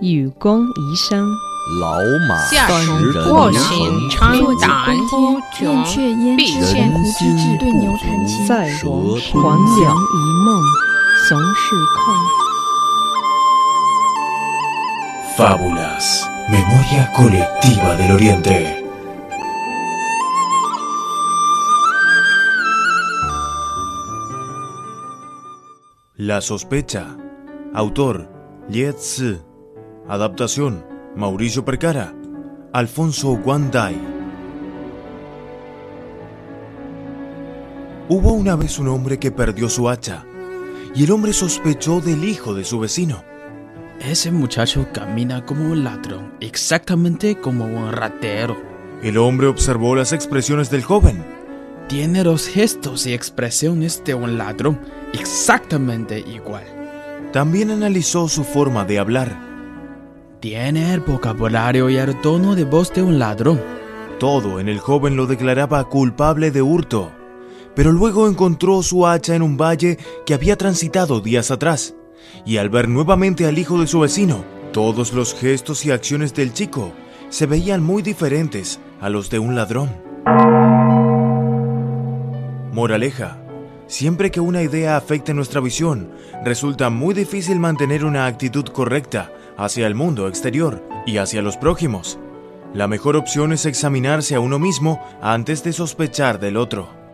与公宜生，老马下识人卧能行成长达天燕雀焉必知先千古之志，对牛弹琴。在黄象粱一梦，熊市空。Fábulas. Memoria colectiva del Oriente. La sospecha. Autor: Liet Zi. Adaptación: Mauricio Percara. Alfonso Guandai. Hubo una vez un hombre que perdió su hacha, y el hombre sospechó del hijo de su vecino. Ese muchacho camina como un ladrón, exactamente como un ratero. El hombre observó las expresiones del joven. Tiene los gestos y expresiones de un ladrón, exactamente igual. También analizó su forma de hablar. Tiene el vocabulario y el tono de voz de un ladrón. Todo en el joven lo declaraba culpable de hurto, pero luego encontró su hacha en un valle que había transitado días atrás, y al ver nuevamente al hijo de su vecino, todos los gestos y acciones del chico se veían muy diferentes a los de un ladrón. Moraleja. Siempre que una idea afecte nuestra visión, resulta muy difícil mantener una actitud correcta hacia el mundo exterior y hacia los prójimos. La mejor opción es examinarse a uno mismo antes de sospechar del otro.